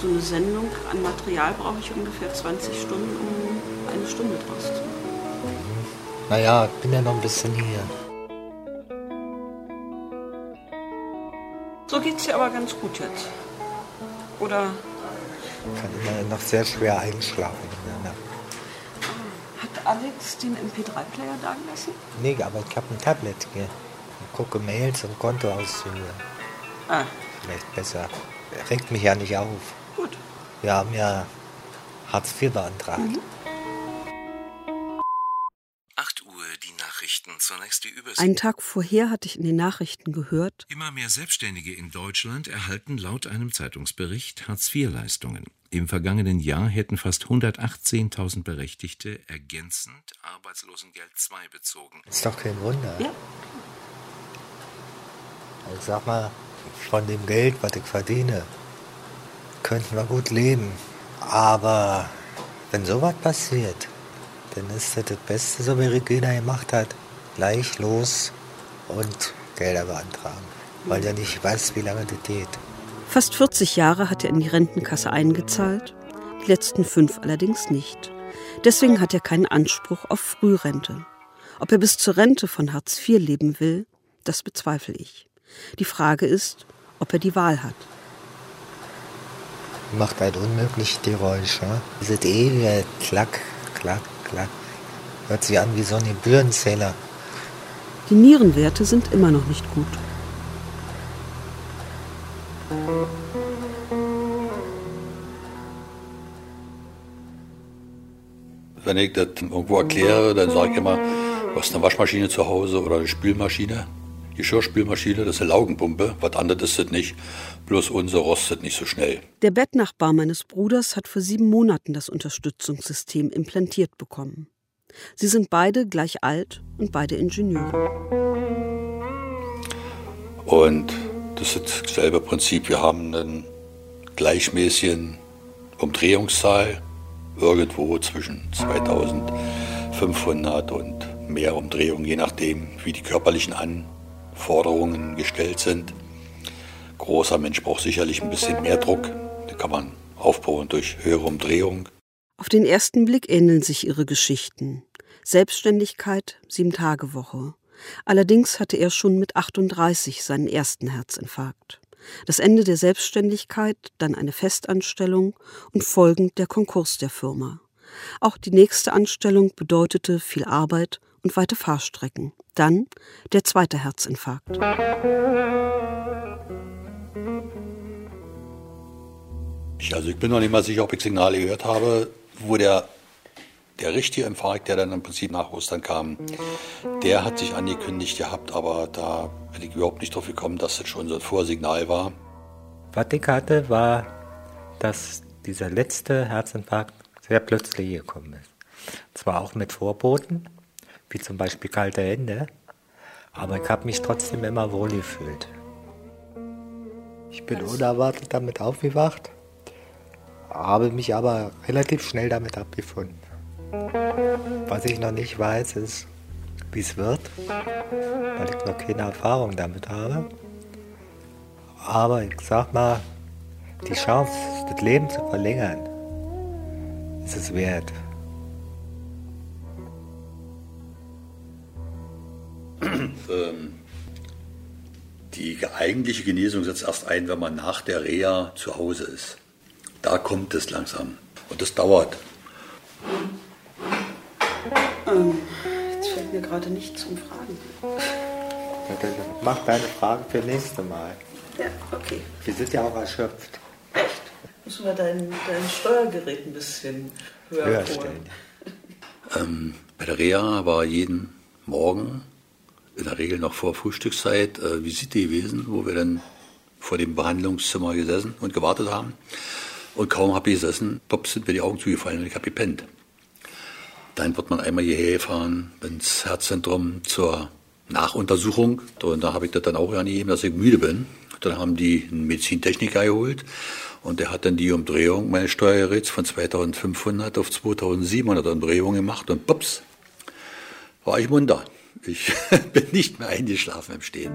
so eine Sendung an Material brauche ich ungefähr 20 Stunden, um eine Stunde draus zu machen. Naja, ich bin ja noch ein bisschen hier. So geht's dir aber ganz gut jetzt. Oder Ich kann immer noch sehr schwer einschlafen in der Nacht. hat Alex den MP3-Player da gelassen? Nee, aber ich habe ein Tablet hier. Ich gucke Mails und Kontoauszüge. Ah, Vielleicht besser. Regt mich ja nicht auf. Gut. Wir haben ja Hartz IV beantragt. Mhm. Nachrichten. Zunächst die Übersicht. Einen Tag vorher hatte ich in den Nachrichten gehört, Immer mehr Selbstständige in Deutschland erhalten laut einem Zeitungsbericht Hartz-IV-Leistungen. Im vergangenen Jahr hätten fast 118.000 Berechtigte ergänzend Arbeitslosengeld II bezogen. Ist doch kein Wunder. Ja. Ich sag mal, von dem Geld, was ich verdiene, könnten wir gut leben. Aber wenn sowas passiert, dann ist das das Beste, so wie Regina gemacht hat. Gleich los und Gelder beantragen. Weil er nicht weiß, wie lange das geht. fast 40 Jahre hat er in die Rentenkasse eingezahlt, die letzten fünf allerdings nicht. Deswegen hat er keinen Anspruch auf Frührente. Ob er bis zur Rente von Hartz IV leben will, das bezweifle ich. Die Frage ist, ob er die Wahl hat. Macht halt unmöglich die Geräusche. Diese ewige Klack, Klack, Klack. Hört sich an wie so ein Gebührenzähler. Die Nierenwerte sind immer noch nicht gut. Wenn ich das irgendwo erkläre, dann sage ich immer, du hast eine Waschmaschine zu Hause oder eine Spülmaschine. Geschirrspülmaschine, das ist eine Laugenpumpe, was anderes ist das nicht. Bloß unsere rostet nicht so schnell. Der Bettnachbar meines Bruders hat vor sieben Monaten das Unterstützungssystem implantiert bekommen. Sie sind beide gleich alt und beide Ingenieure. Und das ist dasselbe Prinzip. Wir haben einen gleichmäßigen Umdrehungszahl, irgendwo zwischen 2500 und mehr Umdrehungen, je nachdem, wie die körperlichen Anforderungen gestellt sind. Großer Mensch braucht sicherlich ein bisschen mehr Druck. Den kann man aufbauen durch höhere Umdrehung. Auf den ersten Blick ähneln sich ihre Geschichten. Selbstständigkeit, Sieben-Tage-Woche. Allerdings hatte er schon mit 38 seinen ersten Herzinfarkt. Das Ende der Selbstständigkeit, dann eine Festanstellung und folgend der Konkurs der Firma. Auch die nächste Anstellung bedeutete viel Arbeit und weite Fahrstrecken. Dann der zweite Herzinfarkt. Ich, also ich bin noch nicht mal sicher, ob ich Signale gehört habe, wo der, der richtige Infarkt, der dann im Prinzip nach Ostern kam, der hat sich angekündigt gehabt, aber da bin ich überhaupt nicht drauf gekommen, dass das schon so ein Vorsignal war. Was ich hatte, war, dass dieser letzte Herzinfarkt sehr plötzlich gekommen ist. Zwar auch mit Vorboten, wie zum Beispiel kalte Hände, aber ich habe mich trotzdem immer wohl gefühlt. Ich bin unerwartet damit aufgewacht, habe mich aber relativ schnell damit abgefunden. Was ich noch nicht weiß, ist, wie es wird, weil ich noch keine Erfahrung damit habe. Aber ich sag mal, die Chance, das Leben zu verlängern, ist es wert. ähm, die eigentliche Genesung setzt erst ein, wenn man nach der Reha zu Hause ist. Da kommt es langsam. Und das dauert. Ähm, jetzt fällt mir gerade nichts zum Fragen. Mach deine Frage für nächste Mal. Ja, okay. Wir sind ja auch erschöpft. Müssen wir dein, dein Steuergerät ein bisschen höher, Höher holen. stellen. Ähm, bei der Reha war jeden Morgen, in der Regel noch vor Frühstückszeit, äh, Visite gewesen, wo wir dann vor dem Behandlungszimmer gesessen und gewartet haben. Und kaum habe ich gesessen, plopp, sind mir die Augen zugefallen und ich habe gepennt. Dann wird man einmal hierher gefahren ins Herzzentrum zur Nachuntersuchung. Und da habe ich das dann auch angegeben, dass ich müde bin. Dann haben die einen Medizintechniker geholt und der hat dann die Umdrehung meines Steuergeräts von 2500 auf 2700 Umdrehungen gemacht und pups, war ich munter. Ich bin nicht mehr eingeschlafen im Stehen.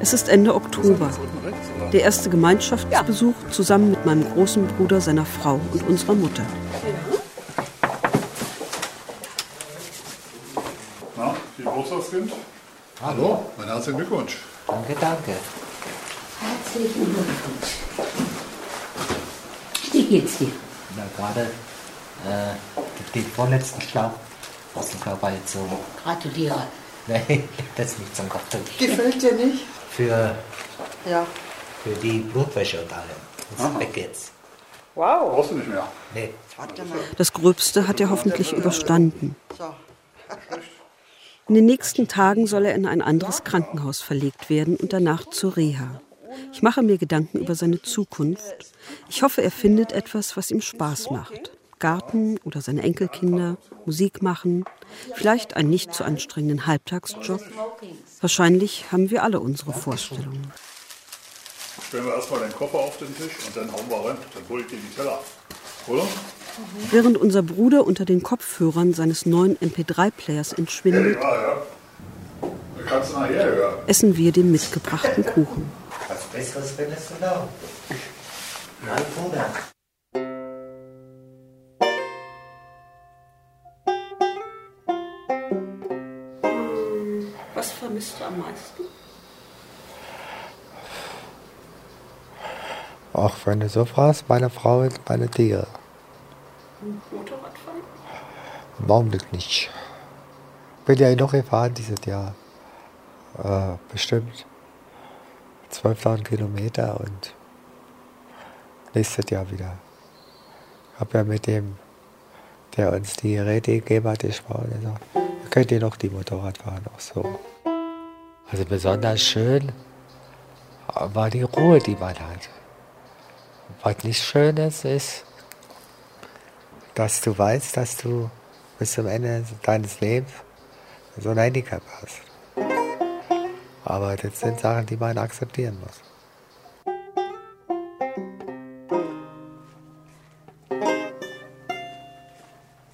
Es ist Ende Oktober. Der erste Gemeinschaftsbesuch zusammen mit meinem großen Bruder, seiner Frau und unserer Mutter. Na, die Geburtstagskind? Hallo, mein herzlichen Glückwunsch. Danke, danke. Herzlichen Glückwunsch. Wie geht's dir? Na, gerade äh, den vorletzten Schlauch aus dem Körper gezogen. Gratuliere. Nee, das ist nicht zum Kopf. Gefällt dir nicht? Für, Ja. für die Blutwäsche und allem. Das ist weg jetzt. Wow. Brauchst du nicht mehr. Nee. Warte mal. Das Gröbste hat er hoffentlich überstanden. In den nächsten Tagen soll er in ein anderes Krankenhaus verlegt werden und danach zur Reha. Ich mache mir Gedanken über seine Zukunft. Ich hoffe, er findet etwas, was ihm Spaß macht. Garten oder seine Enkelkinder, Musik machen, vielleicht einen nicht zu anstrengenden Halbtagsjob. Wahrscheinlich haben wir alle unsere Vorstellungen. Stellen wir erstmal den Koffer auf den Tisch und dann hauen wir rein. Dann hole ich dir die Teller. Oder? Während unser Bruder unter den Kopfhörern seines neuen MP3-Players entschwindet, Ja, ja. Nachher hören. essen wir den mitgebrachten Kuchen. Was Besseres findest du da? Mein Bruder. Vermisst du am meisten? Auch wenn du so fragst, meine Frau und meine Tiere. Motorradfahren? Im Augenblick nicht. Bin ja noch gefahren dieses Jahr. Äh, bestimmt 12.000 Kilometer und nächstes Jahr wieder. Ich habe ja mit dem, der uns die Geräte gegeben hat, gesprochen. Ihr könnt ihr noch die Motorrad fahren, auch so. Also besonders schön war die Ruhe, die man hat. Was nicht schön ist, ist, dass du weißt, dass du bis zum Ende deines Lebens so ein Handicap hast. Aber das sind Sachen, die man akzeptieren muss.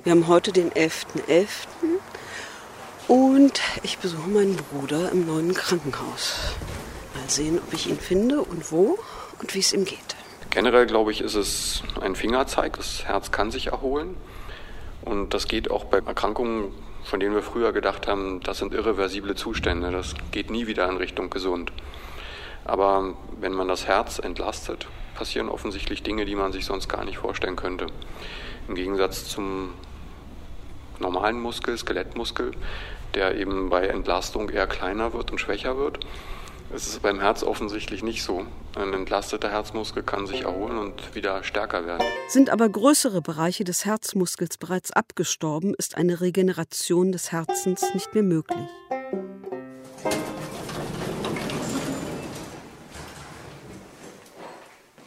Wir haben heute den 11.11. und ich besuche meinen Bruder im neuen Krankenhaus. Mal sehen, ob ich ihn finde und wo und wie es ihm geht. Generell glaube ich, ist es ein Fingerzeig. Das Herz kann sich erholen. Und das geht auch bei Erkrankungen, von denen wir früher gedacht haben, das sind irreversible Zustände. Das geht nie wieder in Richtung gesund. Aber wenn man das Herz entlastet, passieren offensichtlich Dinge, die man sich sonst gar nicht vorstellen könnte. Im Gegensatz zum normalen Muskel, Skelettmuskel, der eben bei Entlastung eher kleiner wird und schwächer wird. Es ist beim Herz offensichtlich nicht so. Ein entlasteter Herzmuskel kann sich erholen und wieder stärker werden. Sind aber größere Bereiche des Herzmuskels bereits abgestorben, ist eine Regeneration des Herzens nicht mehr möglich.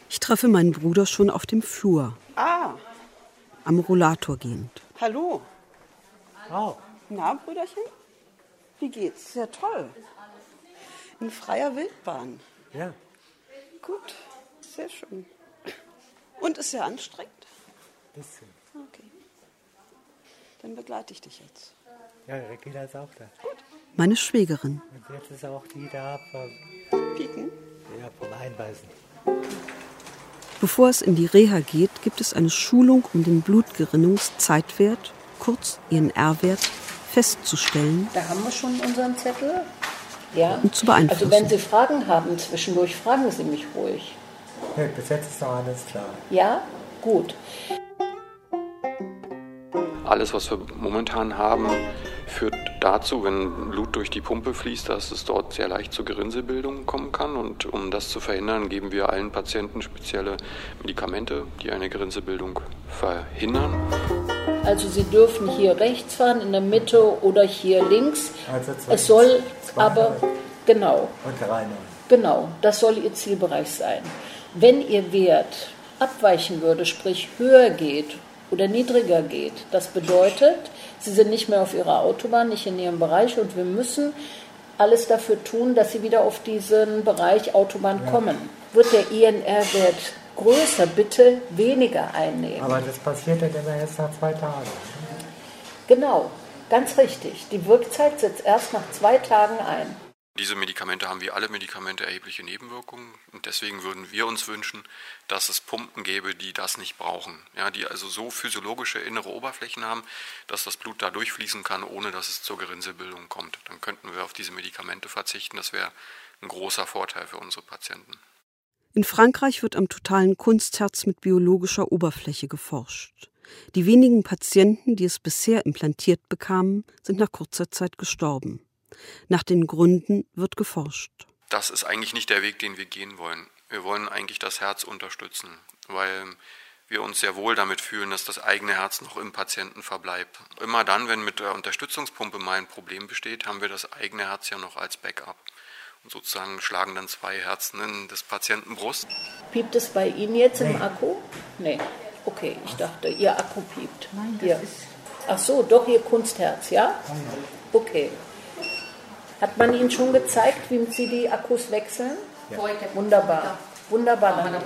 Ich treffe meinen Bruder schon auf dem Flur, Ah, am Rollator gehend. hallo. Oh. Na, Brüderchen? Wie geht's? Sehr toll. In freier Wildbahn. Ja. Gut, sehr schön. Und ist sehr anstrengend? Bisschen. Okay. Dann begleite ich dich jetzt. Ja, Regina ist auch da. Meine Schwägerin. Und jetzt ist auch die da vom, Pieken? ja, vom Einweisen. Bevor es in die Reha geht, gibt es eine Schulung, um den Blutgerinnungszeitwert, kurz ihren R-Wert, festzustellen Da haben wir schon unseren Zettel. Ja. und zu beeinflussen. Also wenn Sie Fragen haben zwischendurch, fragen Sie mich ruhig. Nee, bis jetzt ist noch alles klar. Ja? Gut. Alles, was wir momentan haben, führt dazu, wenn Blut durch die Pumpe fließt, dass es dort sehr leicht zu Gerinnsebildungen kommen kann. Und um das zu verhindern, geben wir allen Patienten spezielle Medikamente, die eine Gerinnsebildung verhindern. Also Sie dürfen hier rechts fahren, in der Mitte oder hier links. Also Es soll aber, genau, Und rein. genau, das soll Ihr Zielbereich sein. Wenn Ihr Wert abweichen würde, sprich höher geht oder niedriger geht, das bedeutet, Sie sind nicht mehr auf Ihrer Autobahn, nicht in Ihrem Bereich und wir müssen alles dafür tun, dass Sie wieder auf diesen Bereich Autobahn kommen. Wird der INR-Wert größer, bitte weniger einnehmen. Aber das passiert dann immer erst nach zwei Tagen. Genau, ganz richtig. Die Wirkzeit setzt erst nach zwei Tagen ein. Diese Medikamente haben wie alle Medikamente erhebliche Nebenwirkungen und deswegen würden wir uns wünschen, dass es Pumpen gäbe, die das nicht brauchen. Ja, die also so physiologische innere Oberflächen haben, dass das Blut da durchfließen kann, ohne dass es zur Gerinnsebildung kommt. Dann könnten wir auf diese Medikamente verzichten. Das wäre ein großer Vorteil für unsere Patienten. In Frankreich wird am totalen Kunstherz mit biologischer Oberfläche geforscht. Die wenigen Patienten, die es bisher implantiert bekamen, sind nach kurzer Zeit gestorben. Nach den Gründen wird geforscht. Das ist eigentlich nicht der Weg, den wir gehen wollen. Wir wollen eigentlich das Herz unterstützen, weil wir uns sehr wohl damit fühlen, dass das eigene Herz noch im Patienten verbleibt. Immer dann, wenn mit der Unterstützungspumpe mal ein Problem besteht, haben wir das eigene Herz ja noch als Backup. Und sozusagen schlagen dann zwei Herzen in des Patienten Brust. Piept es bei Ihnen jetzt im Akku? Nee. Okay, ich dachte, Ihr Akku piept. Nein, das ist. Ach so, doch Ihr Kunstherz, ja? Okay. Hat man Ihnen schon gezeigt, wie Sie die Akkus wechseln? Ja. Wunderbar. Wunderbar. Dann,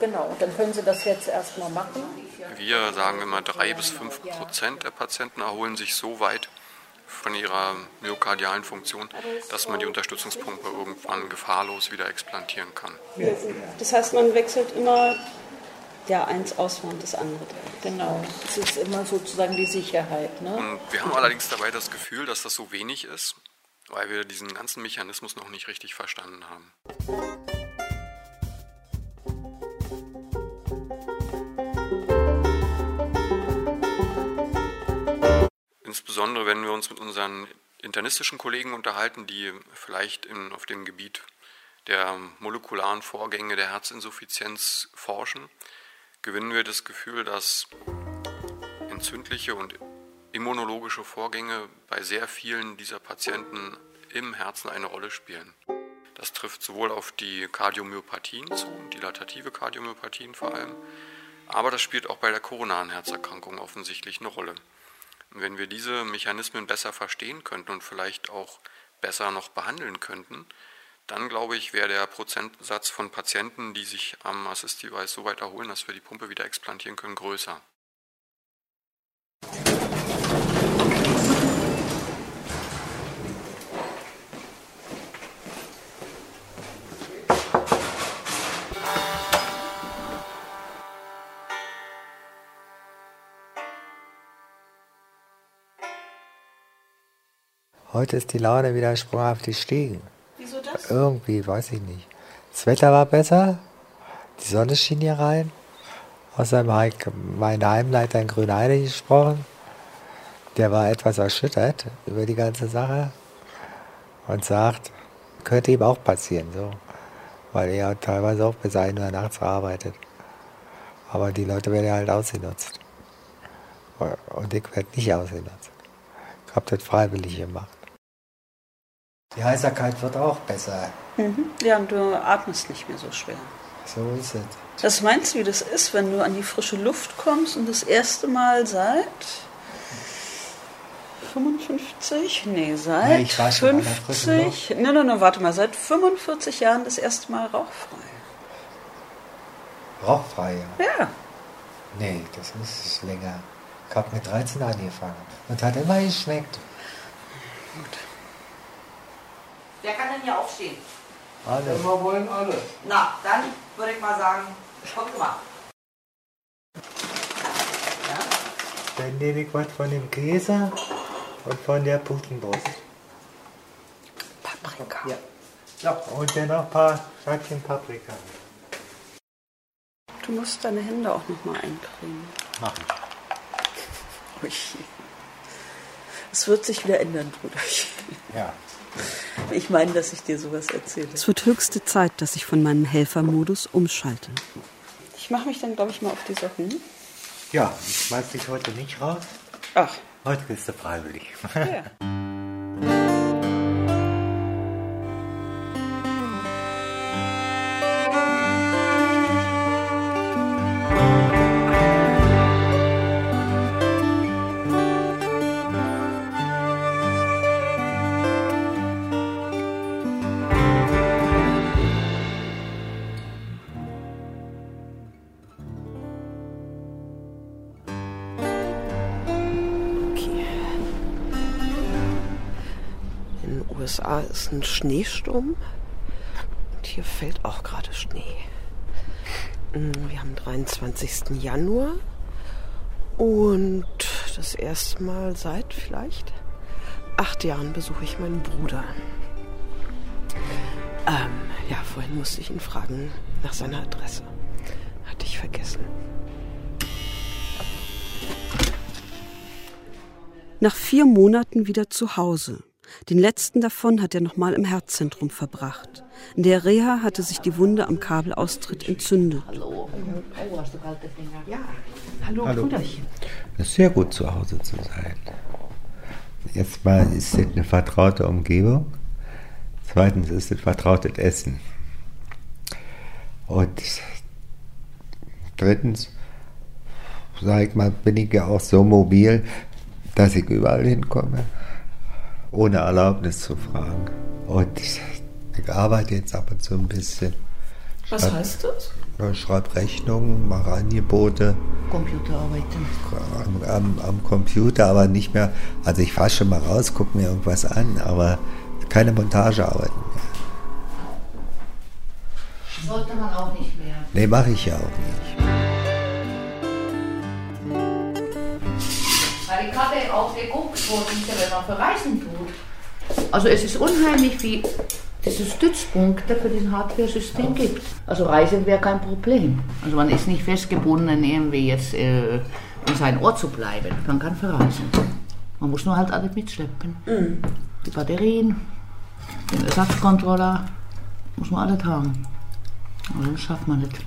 genau, dann können Sie das jetzt erstmal machen. Wir sagen immer, drei bis fünf Prozent der Patienten erholen sich so weit von ihrer myokardialen Funktion, dass man die Unterstützungspumpe irgendwann gefahrlos wieder explantieren kann. Das heißt, man wechselt immer ja, eins aus und das andere. Genau, das ist immer sozusagen die Sicherheit. Ne? Und wir haben allerdings dabei das Gefühl, dass das so wenig ist, weil wir diesen ganzen Mechanismus noch nicht richtig verstanden haben. Insbesondere wenn wir uns mit unseren internistischen Kollegen unterhalten, die vielleicht in, auf dem Gebiet der molekularen Vorgänge der Herzinsuffizienz forschen, gewinnen wir das Gefühl, dass entzündliche und immunologische Vorgänge bei sehr vielen dieser Patienten im Herzen eine Rolle spielen. Das trifft sowohl auf die Kardiomyopathien zu, dilatative Kardiomyopathien vor allem, aber das spielt auch bei der koronaren Herzerkrankung offensichtlich eine Rolle. Wenn wir diese Mechanismen besser verstehen könnten und vielleicht auch besser noch behandeln könnten, dann glaube ich, wäre der Prozentsatz von Patienten, die sich am Assist-Device so weit erholen, dass wir die Pumpe wieder explantieren können, größer. Heute ist die Laune wieder sprunghaft gestiegen. Wieso das? Irgendwie, weiß ich nicht. Das Wetter war besser, die Sonne schien hier rein. Außerdem habe ich meinen Heimleiter in Grünheide gesprochen. Der war etwas erschüttert über die ganze Sache und sagt, könnte ihm auch passieren, so. Weil er teilweise auch bis 1 Uhr nachts arbeitet. Aber die Leute werden halt ausgenutzt. Und ich werde nicht ausgenutzt. Ich habe das freiwillig gemacht. Die Heiserkeit wird auch besser. Mhm. Ja, und du atmest nicht mehr so schwer. So ist es. Was meinst du, wie das ist, wenn du an die frische Luft kommst und das erste Mal seit 55? Nee, seit Nee, ich war schon an der frischen 50. Nein, nein, nein, warte mal, seit 45 Jahren das erste Mal rauchfrei. Rauchfrei, ja. Ja. Nee, das ist länger. Ich habe mit 13 angefangen. Und hat immer geschmeckt. Wer kann denn hier aufstehen? Alle. Wir wollen alle. Na, dann würde ich mal sagen, kommt mal. Dann nehme ich was von dem Käse und von der Putenbrust. Paprika. Ja. ja. Und dann noch ein paar Scheibchen Paprika. Du musst deine Hände auch noch mal eincremen. Mach ich. Es wird sich wieder ändern, Bruderchen. Ja. Ich meine, dass ich dir sowas erzähle. Es wird höchste Zeit, dass ich von meinem Helfermodus umschalte. Ich mache mich dann, glaube ich, mal auf die Socken. Ja, ich schmeiß dich heute nicht raus. Ach. Heute bist du freiwillig. Ja. ein Schneesturm. Und hier fällt auch gerade Schnee. Mm, Wir haben 23. Januar. Und das erste Mal seit vielleicht acht Jahren besuche ich meinen Bruder. Ähm, ja, vorhin musste ich ihn fragen nach seiner Adresse. Hatte ich vergessen. Nach vier Monaten wieder zu Hause. Den letzten davon hat er nochmal im Herzzentrum verbracht. In der Reha hatte sich die Wunde am Kabelaustritt entzündet. Hallo. Oh, hast du kalte Finger? Ja. Hallo, Hallo. Bruderchen. Es ist sehr gut zu Hause zu sein. Erstmal ist es eine vertraute Umgebung. Zweitens ist es vertrautes Essen. Und drittens, sag ich mal, bin ich ja auch so mobil, dass ich überall hinkomme, ohne Erlaubnis zu fragen. Und ich arbeite jetzt ab und zu ein bisschen. Was Schreib- heißt das? Ich schreibe Rechnungen, mache Angebote Computerarbeiten. am, am, am Computer, aber nicht mehr. Also ich fahre schon mal raus, gucke mir irgendwas an, aber keine Montagearbeiten mehr. Sollte man auch nicht mehr. Nee, mache ich ja auch nicht. Weil ich habe auch geguckt, diese, wenn man verreisen tut. Also es ist unheimlich, wie diese Stützpunkte für das Hardware-System gibt. Also Reisen wäre kein Problem. Also man ist nicht festgebunden, irgendwie jetzt äh, in seinem Ort zu bleiben. Man kann verreisen. Man muss nur halt alles mitschleppen. Die Batterien, den Ersatzcontroller, muss man alles haben. Aber sonst schafft man nicht.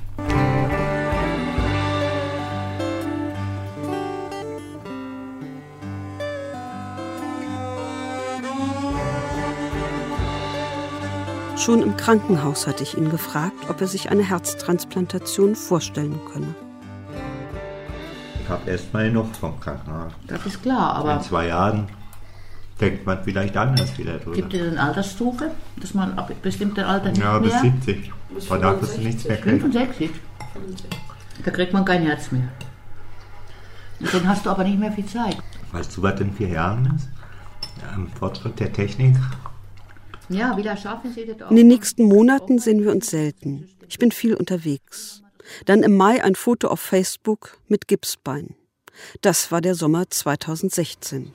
Schon im Krankenhaus hatte ich ihn gefragt, ob er sich eine Herztransplantation vorstellen könne. Ich habe erstmal noch vom Krankenhaus. Das ist klar, aber In zwei Jahren denkt man vielleicht anders wieder drüber. gibt es eine Altersstufe, dass man ab bestimmten Alter nicht Ja, bis mehr... 70. Von da wirst du nichts mehr kriegen. 65. Da kriegt man kein Herz mehr. Und dann hast du aber nicht mehr viel Zeit. Weißt du, was in vier Jahren ist? Am Fortschritt der Technik. In den nächsten Monaten sehen wir uns selten. Ich bin viel unterwegs. Dann im Mai ein Foto auf Facebook mit Gipsbein. Das war der Sommer 2016.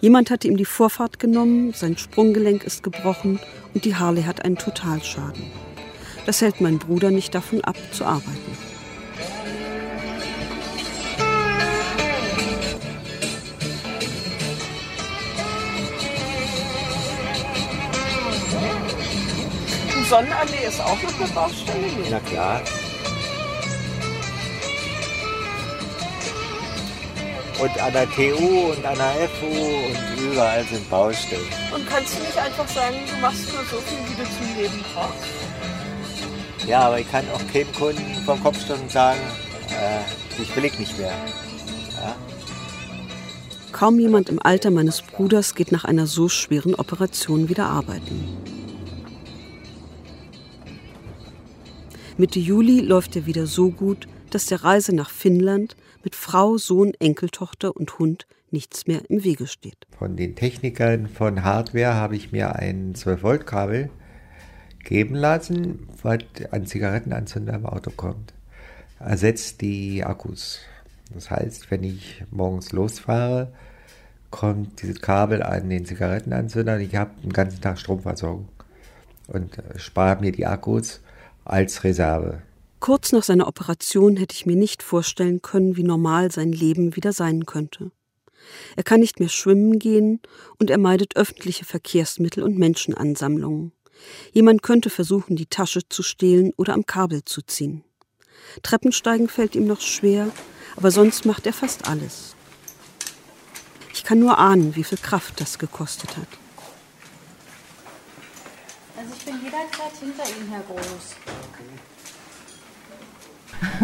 Jemand hatte ihm die Vorfahrt genommen, sein Sprunggelenk ist gebrochen und die Harley hat einen Totalschaden. Das hält mein Bruder nicht davon ab, zu arbeiten. Sonnenallee ist auch noch eine Baustelle. Na klar. Und an der TU und an der FU und überall sind Baustellen. Und kannst du nicht einfach sagen, du machst nur so viel, wie du zum Leben brauchst? Ja, aber ich kann auch keinem Kunden vom Kopfstunden sagen, äh, ich will ich nicht mehr. Ja? Kaum jemand im Alter meines Bruders geht nach einer so schweren Operation wieder arbeiten. Mitte Juli läuft er wieder so gut, dass der Reise nach Finnland mit Frau, Sohn, Enkeltochter und Hund nichts mehr im Wege steht. Von den Technikern von Hardware habe ich mir ein 12-Volt-Kabel geben lassen, was an Zigarettenanzünder im Auto kommt. Ersetzt die Akkus. Das heißt, wenn ich morgens losfahre, kommt dieses Kabel an den Zigarettenanzünder und ich habe den ganzen Tag Stromversorgung und spare mir die Akkus als Reserve. Kurz nach seiner Operation hätte ich mir nicht vorstellen können, wie normal sein Leben wieder sein könnte. Er kann nicht mehr schwimmen gehen und er meidet öffentliche Verkehrsmittel und Menschenansammlungen. Jemand könnte versuchen, die Tasche zu stehlen oder am Kabel zu ziehen. Treppensteigen fällt ihm noch schwer, aber sonst macht er fast alles. Ich kann nur ahnen, wie viel Kraft das gekostet hat. Also ich bin jederzeit hinter Ihnen, Herr Groß.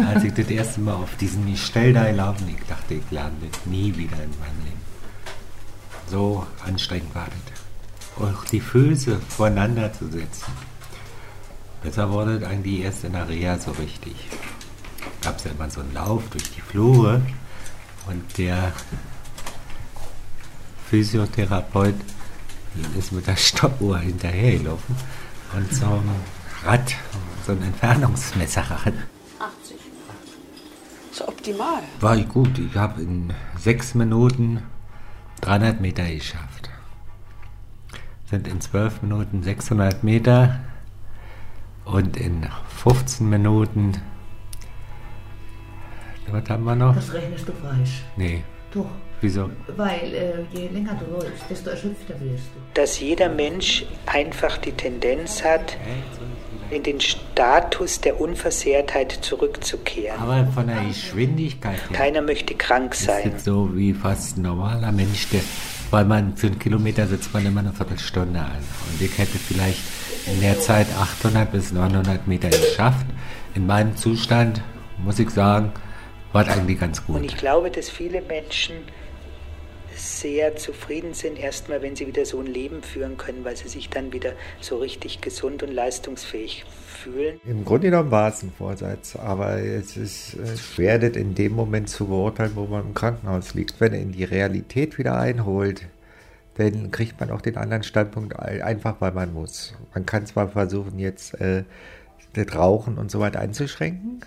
Als ich das erste Mal auf diesen Gestell da gelaufen, ich dachte, ich lerne das nie wieder in meinem Leben. So anstrengend war das. Auch die Füße voneinander zu setzen. Besser wurde das eigentlich erst in der Reha so richtig. Gab es ja immer so einen Lauf durch die Flure und der Physiotherapeut ist mit der Stoppuhr hinterhergelaufen und so ein Rad, so ein Entfernungsmesserrad. 80. So optimal. War ich gut. Ich habe in sechs Minuten 300 Meter geschafft. Sind in zwölf Minuten 600 Meter und in 15 Minuten. Was haben wir noch? Das rechnest du falsch. Nee. Doch. Wieso? Weil äh, je länger du läufst, desto erschöpfter wirst du. dass jeder Mensch einfach die Tendenz hat, in den Status der Unversehrtheit zurückzukehren. Aber von der Geschwindigkeit her. Keiner möchte krank ist sein. das so wie fast ein normaler Mensch, der, weil man für einen Kilometer sitzt man immer eine Viertelstunde an. Und ich hätte vielleicht in der Zeit 800 bis 900 Meter geschafft. In meinem Zustand, muss ich sagen, war es eigentlich ganz Und gut. ich glaube, dass viele Menschen sehr zufrieden sind, erstmal, wenn sie wieder so ein Leben führen können, weil sie sich dann wieder so richtig gesund und leistungsfähig fühlen. Im Grunde genommen war es ein Vorsatz, aber es ist schwer, das in dem Moment zu beurteilen, wo man im Krankenhaus liegt. Wenn er in die Realität wieder einholt, dann kriegt man auch den anderen Standpunkt ein- einfach, weil man muss. Man kann zwar versuchen, jetzt äh, das Rauchen und so weiter einzuschränken.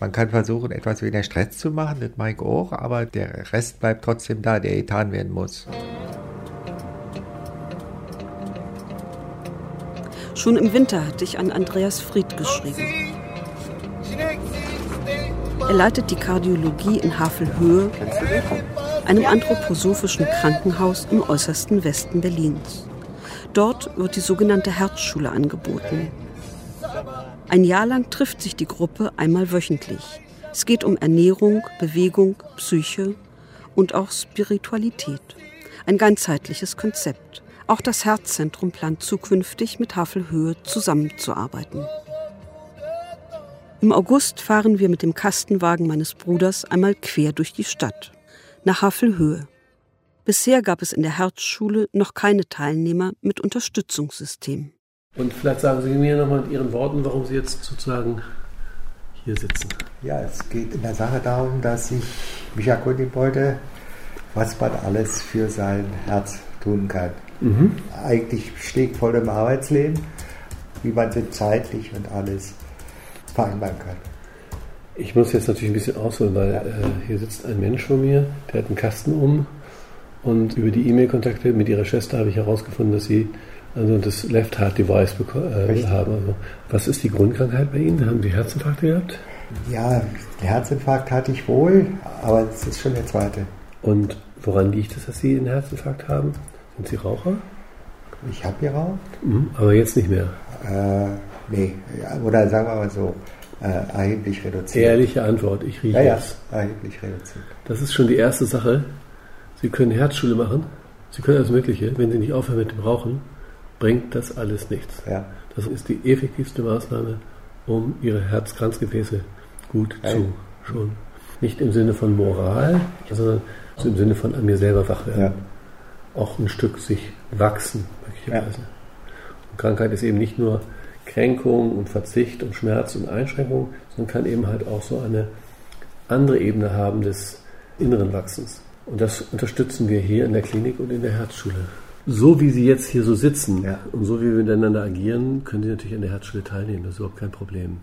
Man kann versuchen, etwas weniger Stress zu machen, das mache ich auch, aber der Rest bleibt trotzdem da, der getan werden muss. Schon im Winter hatte ich an Andreas Fried geschrieben. Er leitet die Kardiologie in Havelhöhe einem anthroposophischen Krankenhaus im äußersten Westen Berlins. Dort wird die sogenannte Herzschule angeboten. Ein Jahr lang trifft sich die Gruppe einmal wöchentlich. Es geht um Ernährung, Bewegung, Psyche und auch Spiritualität. Ein ganzheitliches Konzept. Auch das Herzzentrum plant zukünftig mit Havelhöhe zusammenzuarbeiten. Im August fahren wir mit dem Kastenwagen meines Bruders einmal quer durch die Stadt, nach Havelhöhe. Bisher gab es in der Herzschule noch keine Teilnehmer mit Unterstützungssystem. Und vielleicht sagen Sie mir nochmal in Ihren Worten, warum Sie jetzt sozusagen hier sitzen. Ja, es geht in der Sache darum, dass ich mich erkundigen wollte, was man alles für sein Herz tun kann. Mhm. Eigentlich stehe ich voll im Arbeitsleben, wie man so zeitlich und alles vereinbaren kann. Ich muss jetzt natürlich ein bisschen ausholen, weil äh, hier sitzt ein Mensch vor mir, der hat einen Kasten um und über die E-Mail-Kontakte mit ihrer Schwester habe ich herausgefunden, dass sie also das Left Heart Device äh, haben. Also, was ist die Grundkrankheit bei Ihnen? Haben Sie Herzinfarkte gehabt? Ja, Herzinfarkt hatte ich wohl, aber es ist schon der zweite. Und woran liegt es, dass Sie einen Herzinfarkt haben? Sind Sie Raucher? Ich habe geraucht. Mhm, aber jetzt nicht mehr? Äh, nee, oder sagen wir mal so, äh, erheblich reduziert. Ehrliche Antwort, ich rieche ja, es. Ja, erheblich reduziert. Das ist schon die erste Sache. Sie können Herzschule machen. Sie können alles Mögliche. Wenn Sie nicht aufhören mit dem Rauchen, bringt das alles nichts. Ja. Das ist die effektivste Maßnahme, um Ihre Herzkranzgefäße gut Ja. zu schonen. Nicht im Sinne von Moral, sondern so im Sinne von an mir selber wach werden. Auch ein Stück sich wachsen, möglicherweise. Und Krankheit ist eben nicht nur Kränkung und Verzicht und Schmerz und Einschränkung, sondern kann eben halt auch so eine andere Ebene haben des inneren Wachsens. Und das unterstützen wir hier in der Klinik und in der Herzschule. So wie Sie jetzt hier so sitzen und so wie wir miteinander agieren, können Sie natürlich an der Herzschule teilnehmen. Das ist überhaupt kein Problem.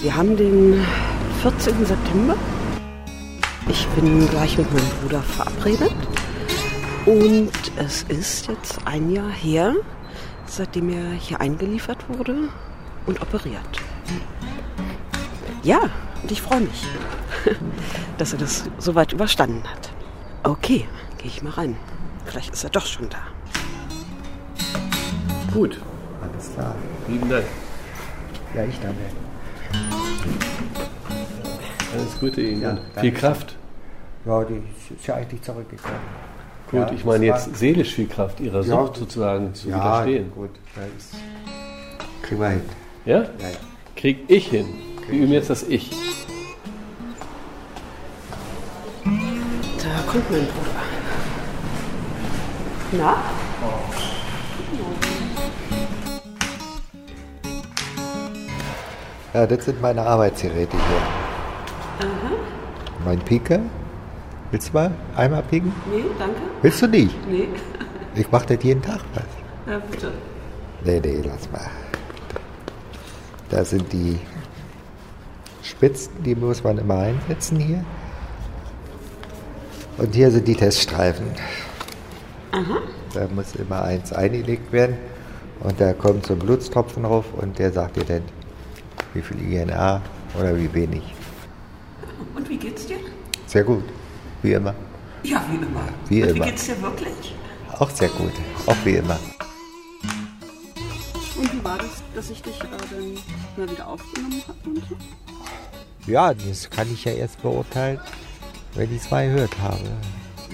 Wir haben den 14. September. Ich bin gleich mit meinem Bruder verabredet. Und es ist jetzt ein Jahr her, seitdem er hier eingeliefert wurde und operiert. Ja, und ich freue mich, dass er das soweit überstanden hat. Okay, gehe ich mal rein. Vielleicht ist er doch schon da. Gut. Alles klar. Lieben Dank. Ja, ich danke. Alles Gute Ihnen. Ja, viel Kraft. Ja, die ist ja eigentlich zurückgekommen. Gut, Ja, ich meine jetzt seelisch viel Kraft Ihrer Ja, Sucht sozusagen zu ja, widerstehen. gut. Das ist, kriegen wir hin. Ja? Ja, ja. Krieg ich hin. Wir üben jetzt das Ich. Da kommt mein Bruder. Na? Ja, das sind meine Arbeitsgeräte hier. Aha. Mein Piker. Willst du mal einmal pieken? Nee, danke. Willst du nicht? Nee. Ich mache das jeden Tag was. Ja, bitte. Nee, nee, lass mal. Da sind die Spitzen, die muss man immer einsetzen hier. Und hier sind die Teststreifen. Aha. Da muss immer eins eingelegt werden. Und da kommt so ein Blutstropfen drauf und der sagt dir dann, wie viel INA oder wie wenig. Und wie geht's dir? Sehr gut, wie immer. Ja, wie immer. Wie Und immer. Wie geht's dir wirklich? Auch sehr gut, auch wie immer. Und wie war das, dass ich dich äh, dann mal wieder aufgenommen habe und so? Ja, das kann ich ja erst beurteilen, wenn ich es mal gehört habe.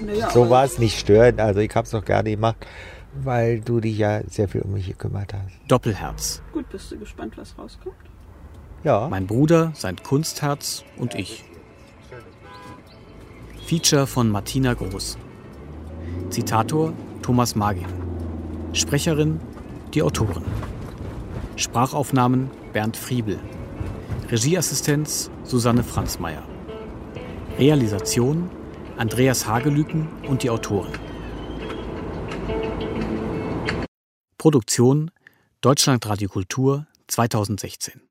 Naja, so war es nicht störend, also ich habe es noch gerne gemacht, weil du dich ja sehr viel um mich gekümmert hast. Doppelherz. Gut, bist du gespannt, was rauskommt? Ja. Mein Bruder, sein Kunstherz und ich. Feature von Martina Groß. Zitator Thomas Magin. Sprecherin die Autorin. Sprachaufnahmen Bernd Friebel. Regieassistenz Susanne Franzmeier. Realisation Andreas Hagelüken und die Autoren. Produktion Deutschlandradio Kultur 2016.